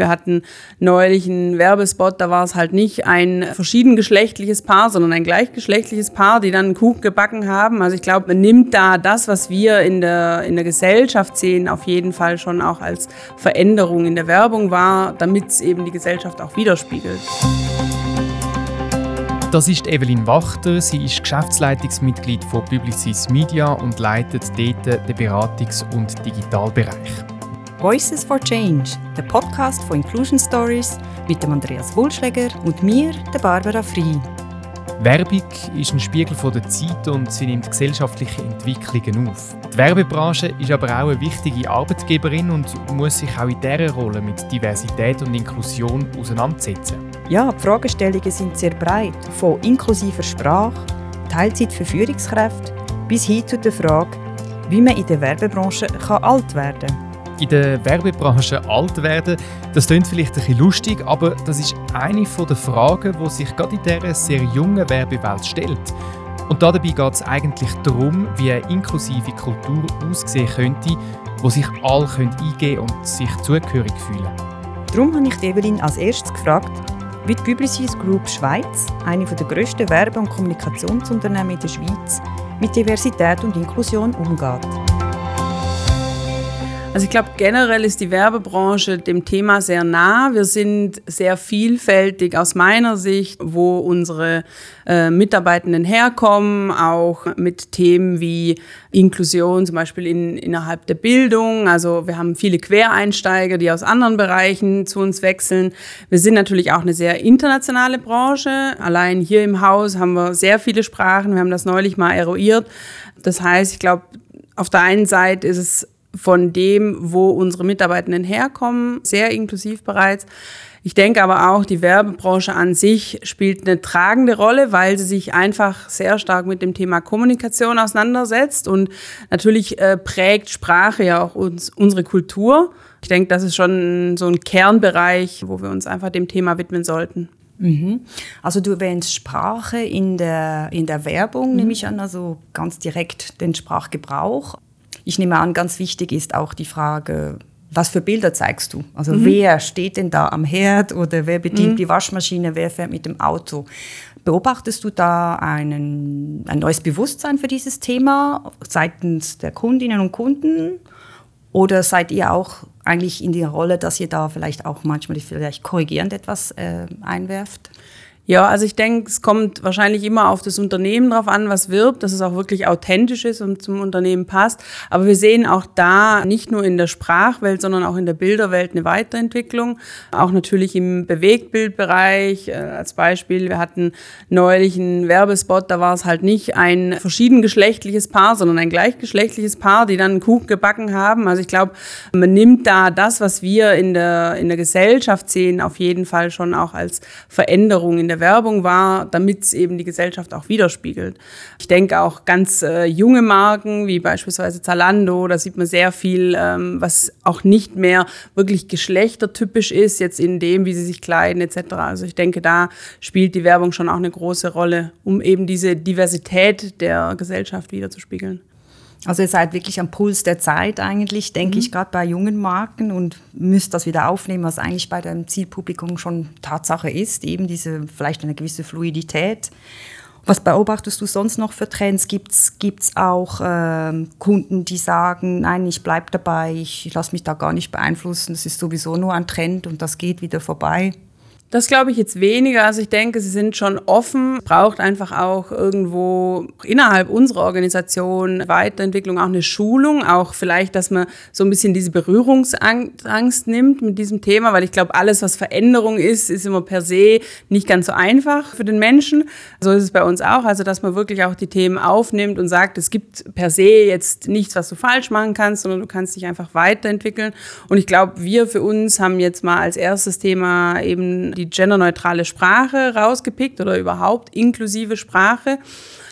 Wir hatten neulich einen Werbespot, da war es halt nicht ein verschiedengeschlechtliches Paar, sondern ein gleichgeschlechtliches Paar, die dann einen Kuchen gebacken haben. Also ich glaube, man nimmt da das, was wir in der, in der Gesellschaft sehen, auf jeden Fall schon auch als Veränderung in der Werbung wahr, damit es eben die Gesellschaft auch widerspiegelt. Das ist Evelyn Wachter. Sie ist Geschäftsleitungsmitglied von Publicis Media und leitet dort den Beratungs- und Digitalbereich. Voices for Change, der Podcast von Inclusion Stories mit dem Andreas Wulschläger und mir, der Barbara Frei. Werbung ist ein Spiegel der Zeit und sie nimmt gesellschaftliche Entwicklungen auf. Die Werbebranche ist aber auch eine wichtige Arbeitgeberin und muss sich auch in dieser Rolle mit Diversität und Inklusion auseinandersetzen. Ja, die Fragestellungen sind sehr breit, von inklusiver Sprache, Teilzeit für Führungskräfte bis hin zu der Frage, wie man in der Werbebranche alt werden kann in der Werbebranche alt werden. Das klingt vielleicht ein bisschen lustig, aber das ist eine der Fragen, die sich gerade in dieser sehr jungen Werbewelt stellt. Und dabei geht es eigentlich darum, wie eine inklusive Kultur aussehen könnte, wo sich alle eingeben und sich zugehörig fühlen Darum habe ich Evelyn als erstes gefragt, wie die Publicis Group Schweiz, eine der grössten Werbe- und Kommunikationsunternehmen in der Schweiz, mit Diversität und Inklusion umgeht. Also ich glaube, generell ist die Werbebranche dem Thema sehr nah. Wir sind sehr vielfältig aus meiner Sicht, wo unsere äh, Mitarbeitenden herkommen, auch mit Themen wie Inklusion, zum Beispiel in, innerhalb der Bildung. Also wir haben viele Quereinsteiger, die aus anderen Bereichen zu uns wechseln. Wir sind natürlich auch eine sehr internationale Branche. Allein hier im Haus haben wir sehr viele Sprachen. Wir haben das neulich mal eruiert. Das heißt, ich glaube, auf der einen Seite ist es von dem, wo unsere Mitarbeitenden herkommen, sehr inklusiv bereits. Ich denke aber auch, die Werbebranche an sich spielt eine tragende Rolle, weil sie sich einfach sehr stark mit dem Thema Kommunikation auseinandersetzt und natürlich äh, prägt Sprache ja auch uns, unsere Kultur. Ich denke, das ist schon so ein Kernbereich, wo wir uns einfach dem Thema widmen sollten. Mhm. Also du erwähnst Sprache in der, in der Werbung, mhm. nehme ich an, also ganz direkt den Sprachgebrauch. Ich nehme an, ganz wichtig ist auch die Frage, was für Bilder zeigst du? Also mhm. wer steht denn da am Herd oder wer bedient mhm. die Waschmaschine, wer fährt mit dem Auto? Beobachtest du da einen, ein neues Bewusstsein für dieses Thema seitens der Kundinnen und Kunden? Oder seid ihr auch eigentlich in der Rolle, dass ihr da vielleicht auch manchmal vielleicht korrigierend etwas äh, einwerft? Ja, also ich denke, es kommt wahrscheinlich immer auf das Unternehmen drauf an, was wirbt, dass es auch wirklich authentisch ist und zum Unternehmen passt. Aber wir sehen auch da nicht nur in der Sprachwelt, sondern auch in der Bilderwelt eine Weiterentwicklung. Auch natürlich im Bewegtbildbereich. Äh, als Beispiel, wir hatten neulich einen Werbespot, da war es halt nicht ein verschiedengeschlechtliches Paar, sondern ein gleichgeschlechtliches Paar, die dann einen Kuchen gebacken haben. Also ich glaube, man nimmt da das, was wir in der, in der Gesellschaft sehen, auf jeden Fall schon auch als Veränderung in der Werbung war, damit es eben die Gesellschaft auch widerspiegelt. Ich denke auch ganz äh, junge Marken, wie beispielsweise Zalando, da sieht man sehr viel, ähm, was auch nicht mehr wirklich geschlechtertypisch ist, jetzt in dem, wie sie sich kleiden etc. Also ich denke, da spielt die Werbung schon auch eine große Rolle, um eben diese Diversität der Gesellschaft wiederzuspiegeln. Also ihr seid wirklich am Puls der Zeit eigentlich, denke mhm. ich, gerade bei jungen Marken und müsst das wieder aufnehmen, was eigentlich bei dem Zielpublikum schon Tatsache ist, eben diese vielleicht eine gewisse Fluidität. Was beobachtest du sonst noch für Trends? Gibt es auch äh, Kunden, die sagen, nein, ich bleibe dabei, ich lasse mich da gar nicht beeinflussen, das ist sowieso nur ein Trend und das geht wieder vorbei? Das glaube ich jetzt weniger. Also ich denke, sie sind schon offen. Braucht einfach auch irgendwo innerhalb unserer Organisation Weiterentwicklung, auch eine Schulung, auch vielleicht, dass man so ein bisschen diese Berührungsangst nimmt mit diesem Thema, weil ich glaube, alles, was Veränderung ist, ist immer per se nicht ganz so einfach für den Menschen. So ist es bei uns auch. Also, dass man wirklich auch die Themen aufnimmt und sagt, es gibt per se jetzt nichts, was du falsch machen kannst, sondern du kannst dich einfach weiterentwickeln. Und ich glaube, wir für uns haben jetzt mal als erstes Thema eben die genderneutrale Sprache rausgepickt oder überhaupt inklusive Sprache.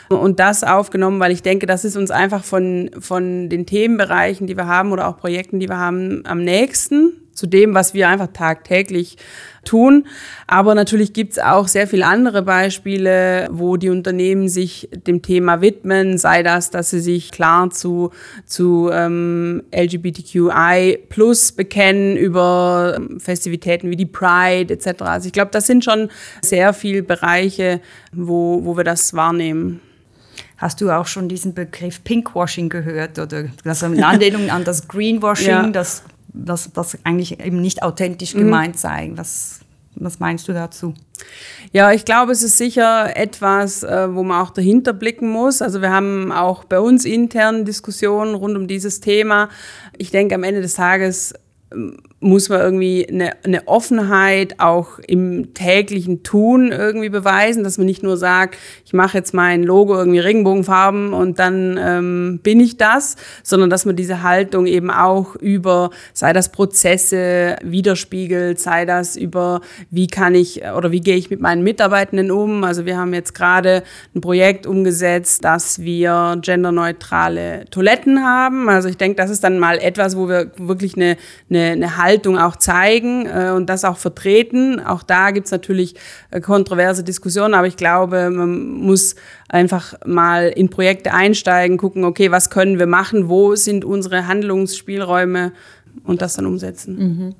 Und das aufgenommen, weil ich denke, das ist uns einfach von, von den Themenbereichen, die wir haben oder auch Projekten, die wir haben, am nächsten zu dem, was wir einfach tagtäglich tun. Aber natürlich gibt es auch sehr viele andere Beispiele, wo die Unternehmen sich dem Thema widmen, sei das, dass sie sich klar zu, zu ähm, LGBTQI plus bekennen über ähm, Festivitäten wie die Pride etc. Also ich glaube, das sind schon sehr viele Bereiche, wo, wo wir das wahrnehmen. Hast du auch schon diesen Begriff Pinkwashing gehört oder also in Anlehnung an das Greenwashing, ja. das, das, das eigentlich eben nicht authentisch mhm. gemeint sei? Was, was meinst du dazu? Ja, ich glaube, es ist sicher etwas, äh, wo man auch dahinter blicken muss. Also wir haben auch bei uns intern Diskussionen rund um dieses Thema. Ich denke, am Ende des Tages muss man irgendwie eine, eine Offenheit auch im täglichen Tun irgendwie beweisen, dass man nicht nur sagt, ich mache jetzt mein Logo irgendwie Regenbogenfarben und dann ähm, bin ich das, sondern dass man diese Haltung eben auch über, sei das Prozesse widerspiegelt, sei das über, wie kann ich oder wie gehe ich mit meinen Mitarbeitenden um. Also wir haben jetzt gerade ein Projekt umgesetzt, dass wir genderneutrale Toiletten haben. Also ich denke, das ist dann mal etwas, wo wir wirklich eine, eine, eine Haltung auch zeigen äh, und das auch vertreten. Auch da gibt es natürlich äh, kontroverse Diskussionen, aber ich glaube, man muss einfach mal in Projekte einsteigen, gucken, okay, was können wir machen, wo sind unsere Handlungsspielräume und das dann umsetzen. Mhm.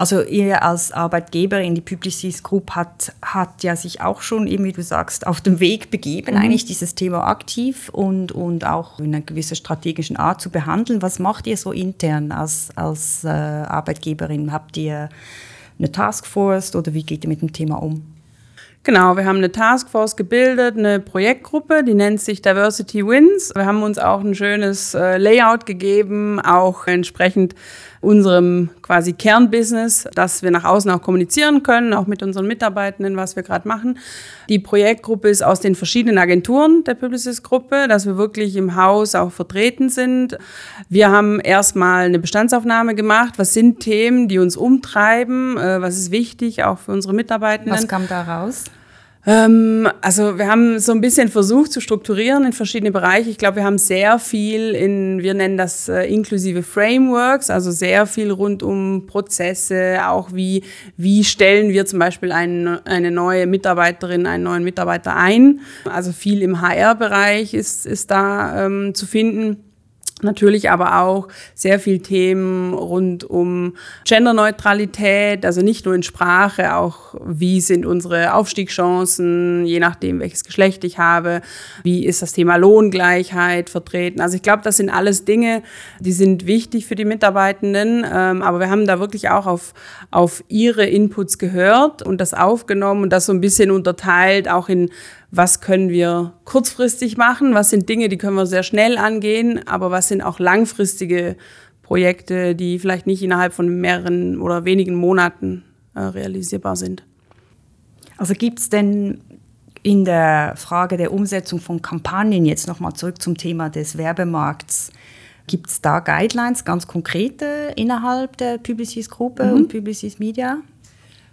Also ihr als Arbeitgeberin, die Publicis Group hat, hat ja sich auch schon, eben wie du sagst, auf dem Weg begeben, mhm. eigentlich dieses Thema aktiv und, und auch in einer gewissen strategischen Art zu behandeln. Was macht ihr so intern als, als äh, Arbeitgeberin? Habt ihr eine Taskforce oder wie geht ihr mit dem Thema um? Genau, wir haben eine Taskforce gebildet, eine Projektgruppe, die nennt sich Diversity Wins. Wir haben uns auch ein schönes äh, Layout gegeben, auch entsprechend unserem quasi Kernbusiness, dass wir nach außen auch kommunizieren können, auch mit unseren Mitarbeitenden, was wir gerade machen. Die Projektgruppe ist aus den verschiedenen Agenturen der Publicis-Gruppe, dass wir wirklich im Haus auch vertreten sind. Wir haben erstmal eine Bestandsaufnahme gemacht. Was sind Themen, die uns umtreiben? Äh, was ist wichtig auch für unsere Mitarbeitenden? Was kam da raus? Ähm, also wir haben so ein bisschen versucht zu strukturieren in verschiedene Bereiche. Ich glaube, wir haben sehr viel in, wir nennen das äh, inklusive Frameworks, also sehr viel rund um Prozesse, auch wie, wie stellen wir zum Beispiel einen, eine neue Mitarbeiterin, einen neuen Mitarbeiter ein. Also viel im HR-Bereich ist, ist da ähm, zu finden. Natürlich aber auch sehr viel Themen rund um Genderneutralität, also nicht nur in Sprache, auch wie sind unsere Aufstiegschancen, je nachdem, welches Geschlecht ich habe, wie ist das Thema Lohngleichheit vertreten. Also ich glaube, das sind alles Dinge, die sind wichtig für die Mitarbeitenden, ähm, aber wir haben da wirklich auch auf, auf ihre Inputs gehört und das aufgenommen und das so ein bisschen unterteilt, auch in was können wir kurzfristig machen, was sind Dinge, die können wir sehr schnell angehen, aber was sind auch langfristige Projekte, die vielleicht nicht innerhalb von mehreren oder wenigen Monaten äh, realisierbar sind. Also gibt es denn in der Frage der Umsetzung von Kampagnen, jetzt nochmal zurück zum Thema des Werbemarkts, gibt es da Guidelines, ganz konkrete innerhalb der Publicis-Gruppe mhm. und Publicis Media?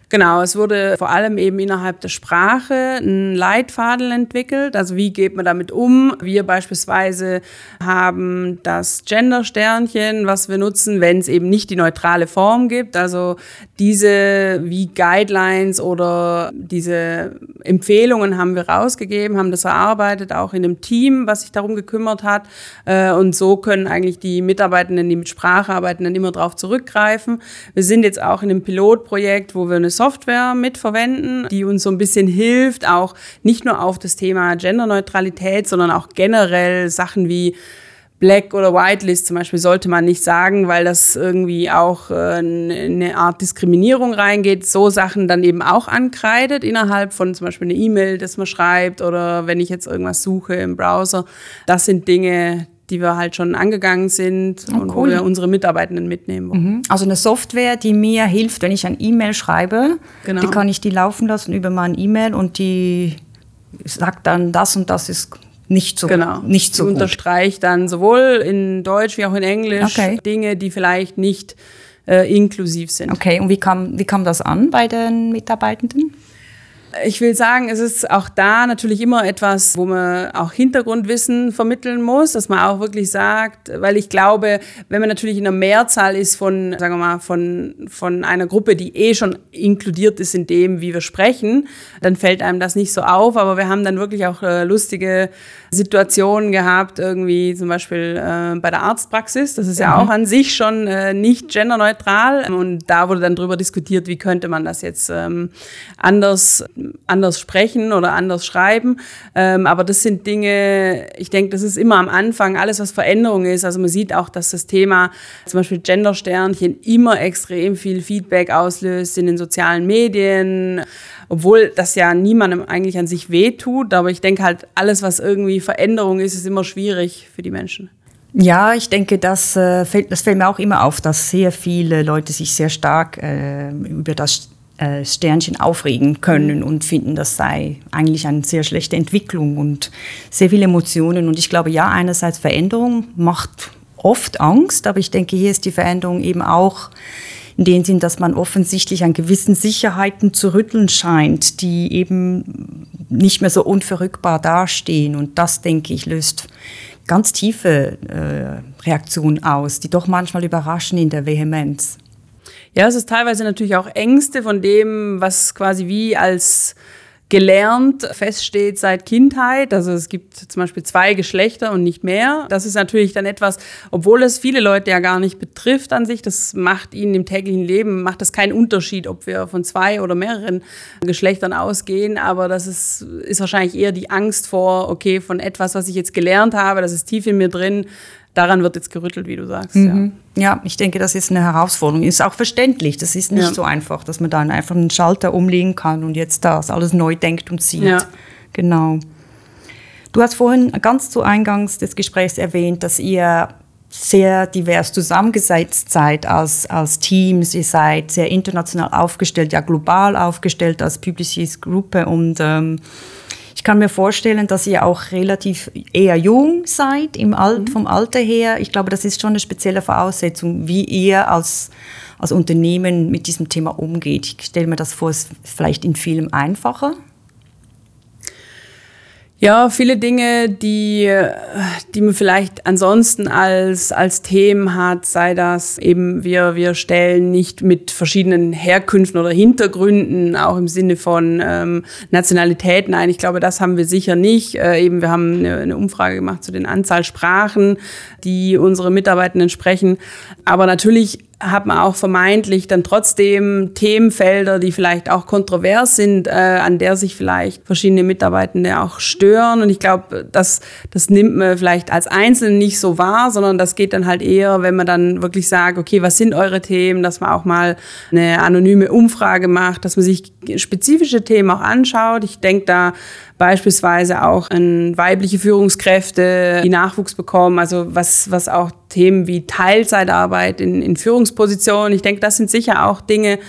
Genau, es wurde vor allem eben innerhalb der Sprache ein Leitfaden entwickelt. Also wie geht man damit um? Wir beispielsweise haben das Gender-Sternchen, was wir nutzen, wenn es eben nicht die neutrale Form gibt. Also diese wie Guidelines oder diese Empfehlungen haben wir rausgegeben, haben das erarbeitet, auch in einem Team, was sich darum gekümmert hat. Äh, und so können eigentlich die Mitarbeitenden, die mit Sprache arbeiten, dann immer darauf zurückgreifen. Wir sind jetzt auch in einem Pilotprojekt, wo wir eine Software mitverwenden, die uns so ein bisschen hilft, auch nicht nur auf das Thema Genderneutralität, sondern auch generell Sachen wie Black oder Whitelist zum Beispiel sollte man nicht sagen, weil das irgendwie auch äh, eine Art Diskriminierung reingeht. So Sachen dann eben auch ankreidet innerhalb von zum Beispiel eine E-Mail, das man schreibt oder wenn ich jetzt irgendwas suche im Browser. Das sind Dinge, die wir halt schon angegangen sind oh, und cool. wo wir unsere Mitarbeitenden mitnehmen wollen. Mhm. Also eine Software, die mir hilft, wenn ich ein E-Mail schreibe, genau. die kann ich die laufen lassen über mein E-Mail und die sagt dann, das und das ist nicht so, genau. nicht so die gut. unterstreicht dann sowohl in Deutsch wie auch in Englisch okay. Dinge, die vielleicht nicht äh, inklusiv sind. Okay, und wie kam, wie kam das an bei den Mitarbeitenden? Ich will sagen, es ist auch da natürlich immer etwas, wo man auch Hintergrundwissen vermitteln muss, dass man auch wirklich sagt, weil ich glaube, wenn man natürlich in einer Mehrzahl ist von, sagen wir mal, von, von einer Gruppe, die eh schon inkludiert ist in dem, wie wir sprechen, dann fällt einem das nicht so auf. Aber wir haben dann wirklich auch äh, lustige Situationen gehabt, irgendwie zum Beispiel äh, bei der Arztpraxis. Das ist ja mhm. auch an sich schon äh, nicht genderneutral. Und da wurde dann drüber diskutiert, wie könnte man das jetzt ähm, anders, anders sprechen oder anders schreiben. Ähm, aber das sind Dinge, ich denke, das ist immer am Anfang alles, was Veränderung ist. Also man sieht auch, dass das Thema zum Beispiel Gendersternchen immer extrem viel Feedback auslöst in den sozialen Medien obwohl das ja niemandem eigentlich an sich wehtut. Aber ich denke halt, alles, was irgendwie Veränderung ist, ist immer schwierig für die Menschen. Ja, ich denke, das, äh, fällt, das fällt mir auch immer auf, dass sehr viele Leute sich sehr stark äh, über das äh, Sternchen aufregen können und finden, das sei eigentlich eine sehr schlechte Entwicklung und sehr viele Emotionen. Und ich glaube, ja, einerseits Veränderung macht oft Angst, aber ich denke, hier ist die Veränderung eben auch in dem Sinn, dass man offensichtlich an gewissen Sicherheiten zu rütteln scheint, die eben nicht mehr so unverrückbar dastehen. Und das, denke ich, löst ganz tiefe äh, Reaktionen aus, die doch manchmal überraschen in der Vehemenz. Ja, es ist teilweise natürlich auch Ängste von dem, was quasi wie als gelernt feststeht seit Kindheit. Also es gibt zum Beispiel zwei Geschlechter und nicht mehr. Das ist natürlich dann etwas, obwohl es viele Leute ja gar nicht betrifft an sich, das macht ihnen im täglichen Leben, macht das keinen Unterschied, ob wir von zwei oder mehreren Geschlechtern ausgehen. Aber das ist, ist wahrscheinlich eher die Angst vor, okay, von etwas, was ich jetzt gelernt habe, das ist tief in mir drin, daran wird jetzt gerüttelt, wie du sagst. Mhm. Ja. ja. ich denke, das ist eine Herausforderung. Ist auch verständlich. Das ist nicht ja. so einfach, dass man dann einfach einen Schalter umlegen kann und jetzt das alles neu denkt und sieht. Ja. Genau. Du hast vorhin ganz zu Eingangs des Gesprächs erwähnt, dass ihr sehr divers zusammengesetzt seid als, als Teams. Ihr seid sehr international aufgestellt, ja global aufgestellt als Publicis Gruppe und ähm, kann mir vorstellen, dass ihr auch relativ eher jung seid im Alt, mhm. vom Alter her. Ich glaube, das ist schon eine spezielle Voraussetzung, wie ihr als, als Unternehmen mit diesem Thema umgeht. Ich stelle mir das vor, es ist vielleicht in vielem einfacher. Ja, viele Dinge, die, die man vielleicht ansonsten als, als Themen hat, sei das eben, wir, wir stellen nicht mit verschiedenen Herkünften oder Hintergründen, auch im Sinne von ähm, Nationalitäten ein. Ich glaube, das haben wir sicher nicht. Äh, eben, wir haben eine, eine Umfrage gemacht zu den Anzahl Sprachen, die unsere Mitarbeitenden sprechen. Aber natürlich hat man auch vermeintlich dann trotzdem Themenfelder, die vielleicht auch kontrovers sind, äh, an der sich vielleicht verschiedene Mitarbeitende auch stören. Und ich glaube, das, das nimmt man vielleicht als Einzelne nicht so wahr, sondern das geht dann halt eher, wenn man dann wirklich sagt, okay, was sind eure Themen, dass man auch mal eine anonyme Umfrage macht, dass man sich spezifische Themen auch anschaut. Ich denke da beispielsweise auch an weibliche Führungskräfte, die Nachwuchs bekommen, also was, was auch Themen wie Teilzeitarbeit in, in Führungspositionen, ich denke, das sind sicher auch Dinge,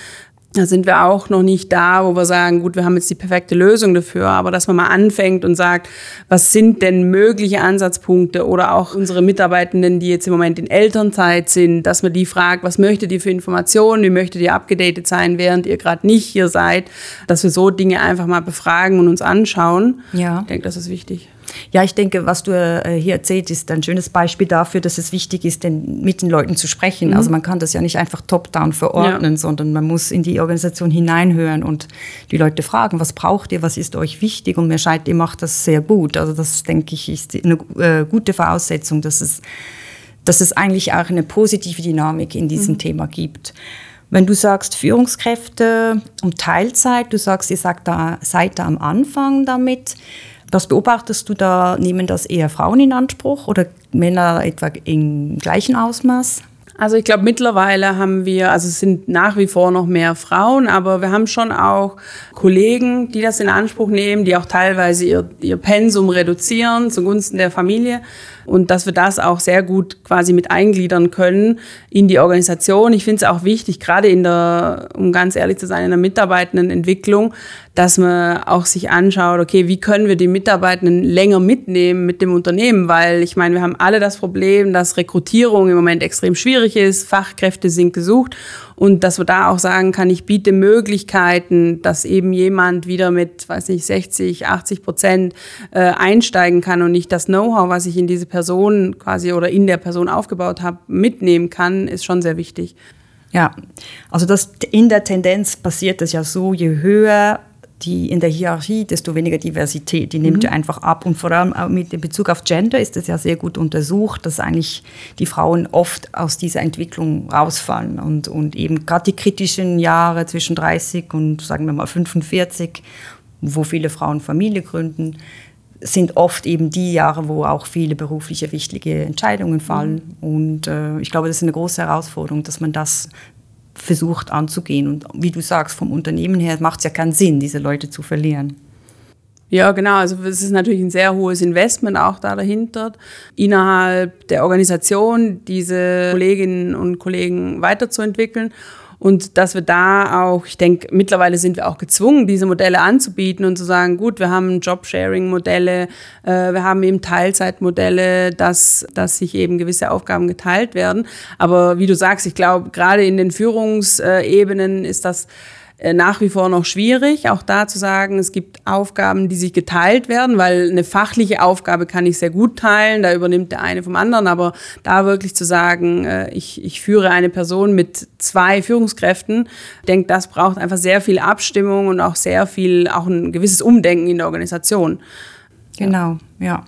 da sind wir auch noch nicht da, wo wir sagen, gut, wir haben jetzt die perfekte Lösung dafür, aber dass man mal anfängt und sagt, was sind denn mögliche Ansatzpunkte oder auch unsere Mitarbeitenden, die jetzt im Moment in Elternzeit sind, dass man die fragt, was möchtet ihr für Informationen, wie möchtet ihr abgedatet sein, während ihr gerade nicht hier seid, dass wir so Dinge einfach mal befragen und uns anschauen. Ja. Ich denke, das ist wichtig. Ja, ich denke, was du äh, hier erzählt, ist ein schönes Beispiel dafür, dass es wichtig ist, denn mit den Leuten zu sprechen. Mhm. Also man kann das ja nicht einfach top-down verordnen, ja. sondern man muss in die Organisation hineinhören und die Leute fragen, was braucht ihr, was ist euch wichtig? Und mir scheint, ihr macht das sehr gut. Also das, denke ich, ist eine äh, gute Voraussetzung, dass es, dass es eigentlich auch eine positive Dynamik in diesem mhm. Thema gibt. Wenn du sagst Führungskräfte um Teilzeit, du sagst, ihr sagt da, seid da am Anfang damit, was beobachtest du da? Nehmen das eher Frauen in Anspruch oder Männer etwa im gleichen Ausmaß? Also ich glaube, mittlerweile haben wir, also es sind nach wie vor noch mehr Frauen, aber wir haben schon auch Kollegen, die das in Anspruch nehmen, die auch teilweise ihr, ihr Pensum reduzieren zugunsten der Familie und dass wir das auch sehr gut quasi mit eingliedern können in die Organisation. Ich finde es auch wichtig, gerade in der, um ganz ehrlich zu sein, in der Mitarbeitendenentwicklung, dass man auch sich anschaut, okay, wie können wir die Mitarbeitenden länger mitnehmen mit dem Unternehmen, weil ich meine, wir haben alle das Problem, dass Rekrutierung im Moment extrem schwierig ist, Fachkräfte sind gesucht und dass wir da auch sagen kann, ich biete Möglichkeiten, dass eben jemand wieder mit, weiß nicht, 60, 80 Prozent äh, einsteigen kann und nicht das Know-how, was ich in diese Person quasi oder in der Person aufgebaut habe, mitnehmen kann, ist schon sehr wichtig. Ja, also das in der Tendenz passiert das ja so, je höher die in der Hierarchie, desto weniger Diversität. Die nimmt mhm. ja einfach ab. Und vor allem mit Bezug auf Gender ist es ja sehr gut untersucht, dass eigentlich die Frauen oft aus dieser Entwicklung rausfallen. Und, und eben gerade die kritischen Jahre zwischen 30 und sagen wir mal 45, wo viele Frauen Familie gründen, sind oft eben die Jahre, wo auch viele berufliche wichtige Entscheidungen fallen. Mhm. Und äh, ich glaube, das ist eine große Herausforderung, dass man das versucht anzugehen. Und wie du sagst, vom Unternehmen her macht es ja keinen Sinn, diese Leute zu verlieren. Ja, genau. Also es ist natürlich ein sehr hohes Investment auch da dahinter, innerhalb der Organisation diese Kolleginnen und Kollegen weiterzuentwickeln. Und dass wir da auch, ich denke, mittlerweile sind wir auch gezwungen, diese Modelle anzubieten und zu sagen, gut, wir haben Job-Sharing-Modelle, äh, wir haben eben Teilzeitmodelle, dass, dass sich eben gewisse Aufgaben geteilt werden. Aber wie du sagst, ich glaube, gerade in den Führungsebenen ist das nach wie vor noch schwierig, auch da zu sagen, es gibt Aufgaben, die sich geteilt werden, weil eine fachliche Aufgabe kann ich sehr gut teilen, da übernimmt der eine vom anderen, aber da wirklich zu sagen, äh, ich, ich führe eine Person mit zwei Führungskräften, ich denke, das braucht einfach sehr viel Abstimmung und auch sehr viel, auch ein gewisses Umdenken in der Organisation. Genau, ja.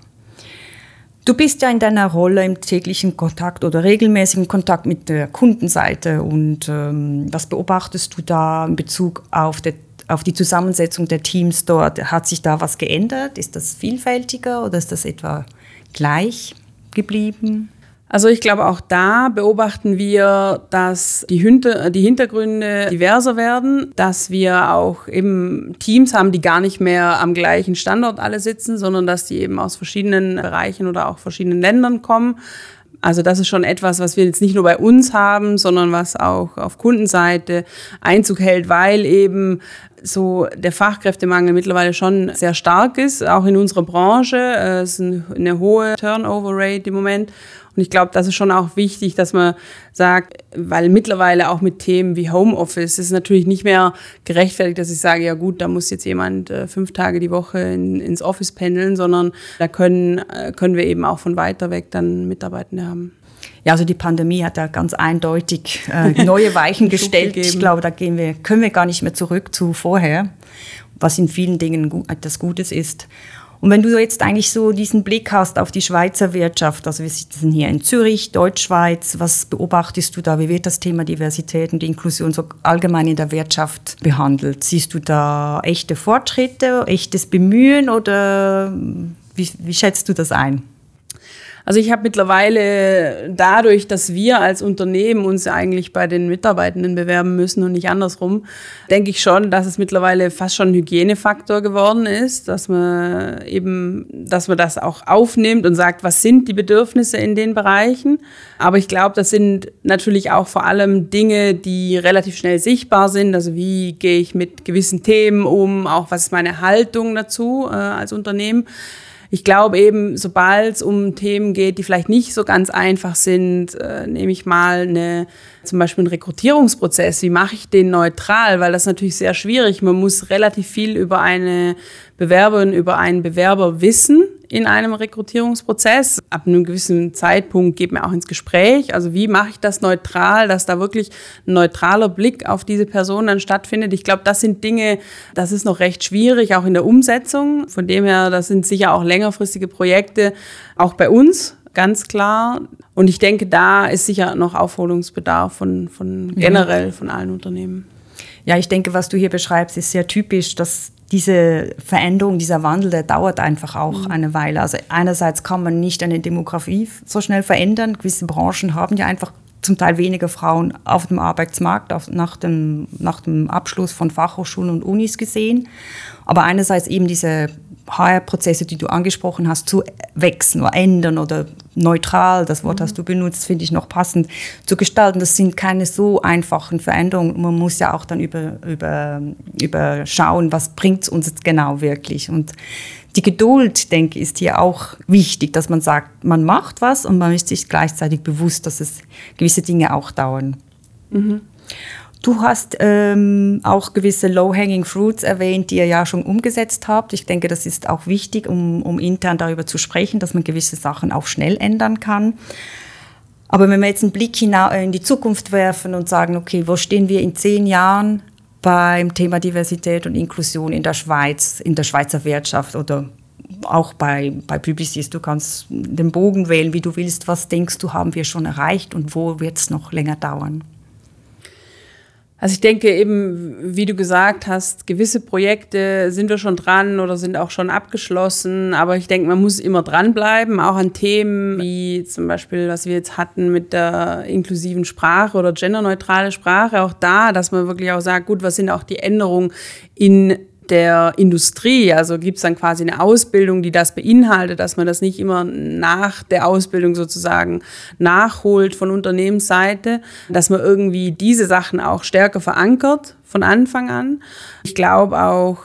Du bist ja in deiner Rolle im täglichen Kontakt oder regelmäßigen Kontakt mit der Kundenseite. Und ähm, was beobachtest du da in Bezug auf, der, auf die Zusammensetzung der Teams dort? Hat sich da was geändert? Ist das vielfältiger oder ist das etwa gleich geblieben? Also ich glaube, auch da beobachten wir, dass die, Hinter die Hintergründe diverser werden, dass wir auch eben Teams haben, die gar nicht mehr am gleichen Standort alle sitzen, sondern dass die eben aus verschiedenen Bereichen oder auch verschiedenen Ländern kommen. Also das ist schon etwas, was wir jetzt nicht nur bei uns haben, sondern was auch auf Kundenseite Einzug hält, weil eben so der Fachkräftemangel mittlerweile schon sehr stark ist, auch in unserer Branche. Es ist eine hohe Turnover-Rate im Moment. Und ich glaube, das ist schon auch wichtig, dass man sagt, weil mittlerweile auch mit Themen wie Homeoffice ist es natürlich nicht mehr gerechtfertigt, dass ich sage, ja gut, da muss jetzt jemand äh, fünf Tage die Woche in, ins Office pendeln, sondern da können, äh, können wir eben auch von weiter weg dann Mitarbeitende haben. Ja, also die Pandemie hat da ganz eindeutig äh, neue Weichen gestellt. ich glaube, da gehen wir, können wir gar nicht mehr zurück zu vorher, was in vielen Dingen etwas Gutes ist. Und wenn du jetzt eigentlich so diesen Blick hast auf die Schweizer Wirtschaft, also wir sitzen hier in Zürich, Deutschschweiz, was beobachtest du da? Wie wird das Thema Diversität und Inklusion so allgemein in der Wirtschaft behandelt? Siehst du da echte Fortschritte, echtes Bemühen oder wie, wie schätzt du das ein? Also ich habe mittlerweile dadurch, dass wir als Unternehmen uns eigentlich bei den Mitarbeitenden bewerben müssen und nicht andersrum, denke ich schon, dass es mittlerweile fast schon ein Hygienefaktor geworden ist, dass man eben, dass man das auch aufnimmt und sagt, was sind die Bedürfnisse in den Bereichen. Aber ich glaube, das sind natürlich auch vor allem Dinge, die relativ schnell sichtbar sind. Also wie gehe ich mit gewissen Themen um, auch was ist meine Haltung dazu äh, als Unternehmen ich glaube eben, sobald es um Themen geht, die vielleicht nicht so ganz einfach sind, äh, nehme ich mal eine, zum Beispiel einen Rekrutierungsprozess. Wie mache ich den neutral? Weil das ist natürlich sehr schwierig. Man muss relativ viel über eine Bewerberin, über einen Bewerber wissen in einem Rekrutierungsprozess. Ab einem gewissen Zeitpunkt geht man auch ins Gespräch. Also wie mache ich das neutral, dass da wirklich ein neutraler Blick auf diese Person dann stattfindet. Ich glaube, das sind Dinge, das ist noch recht schwierig, auch in der Umsetzung. Von dem her, das sind sicher auch längerfristige Projekte, auch bei uns, ganz klar. Und ich denke, da ist sicher noch Aufholungsbedarf von, von generell von allen Unternehmen. Ja, ich denke, was du hier beschreibst, ist sehr typisch, dass diese Veränderung, dieser Wandel, der dauert einfach auch mhm. eine Weile. Also einerseits kann man nicht eine Demografie so schnell verändern. Gewisse Branchen haben ja einfach zum Teil weniger Frauen auf dem Arbeitsmarkt auf, nach, dem, nach dem Abschluss von Fachhochschulen und Unis gesehen. Aber einerseits eben diese HR-Prozesse, die du angesprochen hast, zu wechseln oder ändern oder neutral, das Wort mhm. hast du benutzt, finde ich noch passend, zu gestalten. Das sind keine so einfachen Veränderungen. Man muss ja auch dann über, über, über schauen, was bringt es uns jetzt genau wirklich. Und die Geduld, denke ich, ist hier auch wichtig, dass man sagt, man macht was und man ist sich gleichzeitig bewusst, dass es gewisse Dinge auch dauern. Mhm. Du hast ähm, auch gewisse Low-Hanging Fruits erwähnt, die ihr ja schon umgesetzt habt. Ich denke, das ist auch wichtig, um, um intern darüber zu sprechen, dass man gewisse Sachen auch schnell ändern kann. Aber wenn wir jetzt einen Blick in die Zukunft werfen und sagen, okay, wo stehen wir in zehn Jahren beim Thema Diversität und Inklusion in der Schweiz, in der Schweizer Wirtschaft oder auch bei, bei Publicis, du kannst den Bogen wählen, wie du willst. Was denkst du, haben wir schon erreicht und wo wird es noch länger dauern? Also ich denke eben, wie du gesagt hast, gewisse Projekte sind wir schon dran oder sind auch schon abgeschlossen. Aber ich denke, man muss immer dranbleiben, auch an Themen wie zum Beispiel, was wir jetzt hatten mit der inklusiven Sprache oder genderneutrale Sprache. Auch da, dass man wirklich auch sagt, gut, was sind auch die Änderungen in der Industrie. Also gibt es dann quasi eine Ausbildung, die das beinhaltet, dass man das nicht immer nach der Ausbildung sozusagen nachholt von Unternehmensseite, dass man irgendwie diese Sachen auch stärker verankert von Anfang an. Ich glaube auch,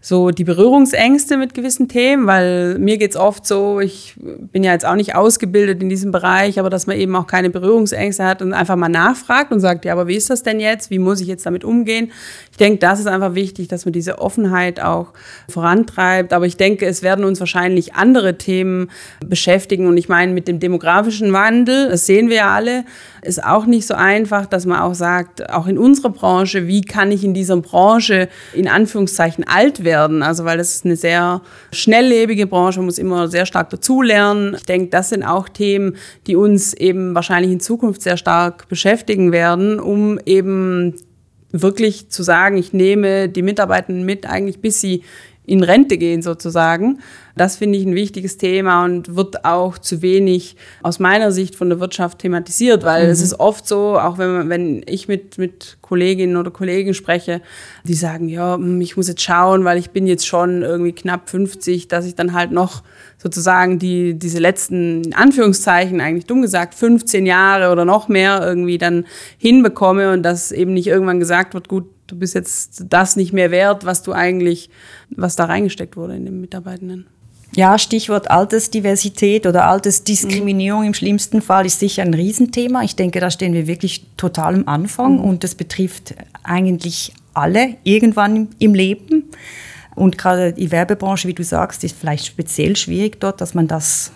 so die Berührungsängste mit gewissen Themen, weil mir geht's oft so, ich bin ja jetzt auch nicht ausgebildet in diesem Bereich, aber dass man eben auch keine Berührungsängste hat und einfach mal nachfragt und sagt, ja, aber wie ist das denn jetzt? Wie muss ich jetzt damit umgehen? Ich denke, das ist einfach wichtig, dass man diese Offenheit auch vorantreibt. Aber ich denke, es werden uns wahrscheinlich andere Themen beschäftigen. Und ich meine, mit dem demografischen Wandel, das sehen wir ja alle, ist auch nicht so einfach, dass man auch sagt, auch in unserer Branche, wie kann ich in dieser Branche in Anführungszeichen alt werden? Also weil das ist eine sehr schnelllebige Branche, man muss immer sehr stark dazulernen. Ich denke, das sind auch Themen, die uns eben wahrscheinlich in Zukunft sehr stark beschäftigen werden, um eben wirklich zu sagen, ich nehme die Mitarbeitenden mit, eigentlich bis sie in Rente gehen sozusagen. Das finde ich ein wichtiges Thema und wird auch zu wenig aus meiner Sicht von der Wirtschaft thematisiert, weil mhm. es ist oft so, auch wenn, wenn ich mit, mit Kolleginnen oder Kollegen spreche, die sagen, ja, hm, ich muss jetzt schauen, weil ich bin jetzt schon irgendwie knapp 50, dass ich dann halt noch sozusagen die, diese letzten, in Anführungszeichen, eigentlich dumm gesagt, 15 Jahre oder noch mehr irgendwie dann hinbekomme und dass eben nicht irgendwann gesagt wird, gut, du bist jetzt das nicht mehr wert, was du eigentlich, was da reingesteckt wurde in den Mitarbeitenden. Ja, Stichwort Altersdiversität oder Altersdiskriminierung mhm. im schlimmsten Fall ist sicher ein Riesenthema. Ich denke, da stehen wir wirklich total am Anfang mhm. und das betrifft eigentlich alle irgendwann im Leben. Und gerade die Werbebranche, wie du sagst, ist vielleicht speziell schwierig dort, dass man das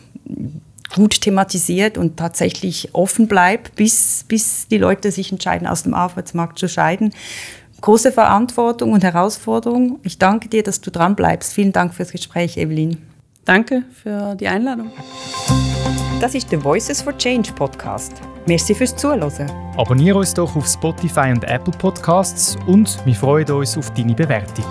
gut thematisiert und tatsächlich offen bleibt, bis, bis die Leute sich entscheiden, aus dem Arbeitsmarkt zu scheiden große Verantwortung und Herausforderung. Ich danke dir, dass du dran bleibst. Vielen Dank fürs Gespräch, Evelyn. Danke für die Einladung. Das ist der Voices for Change Podcast. Merci fürs Zuhören. Abonniere uns doch auf Spotify und Apple Podcasts und wir freuen uns auf deine Bewertung.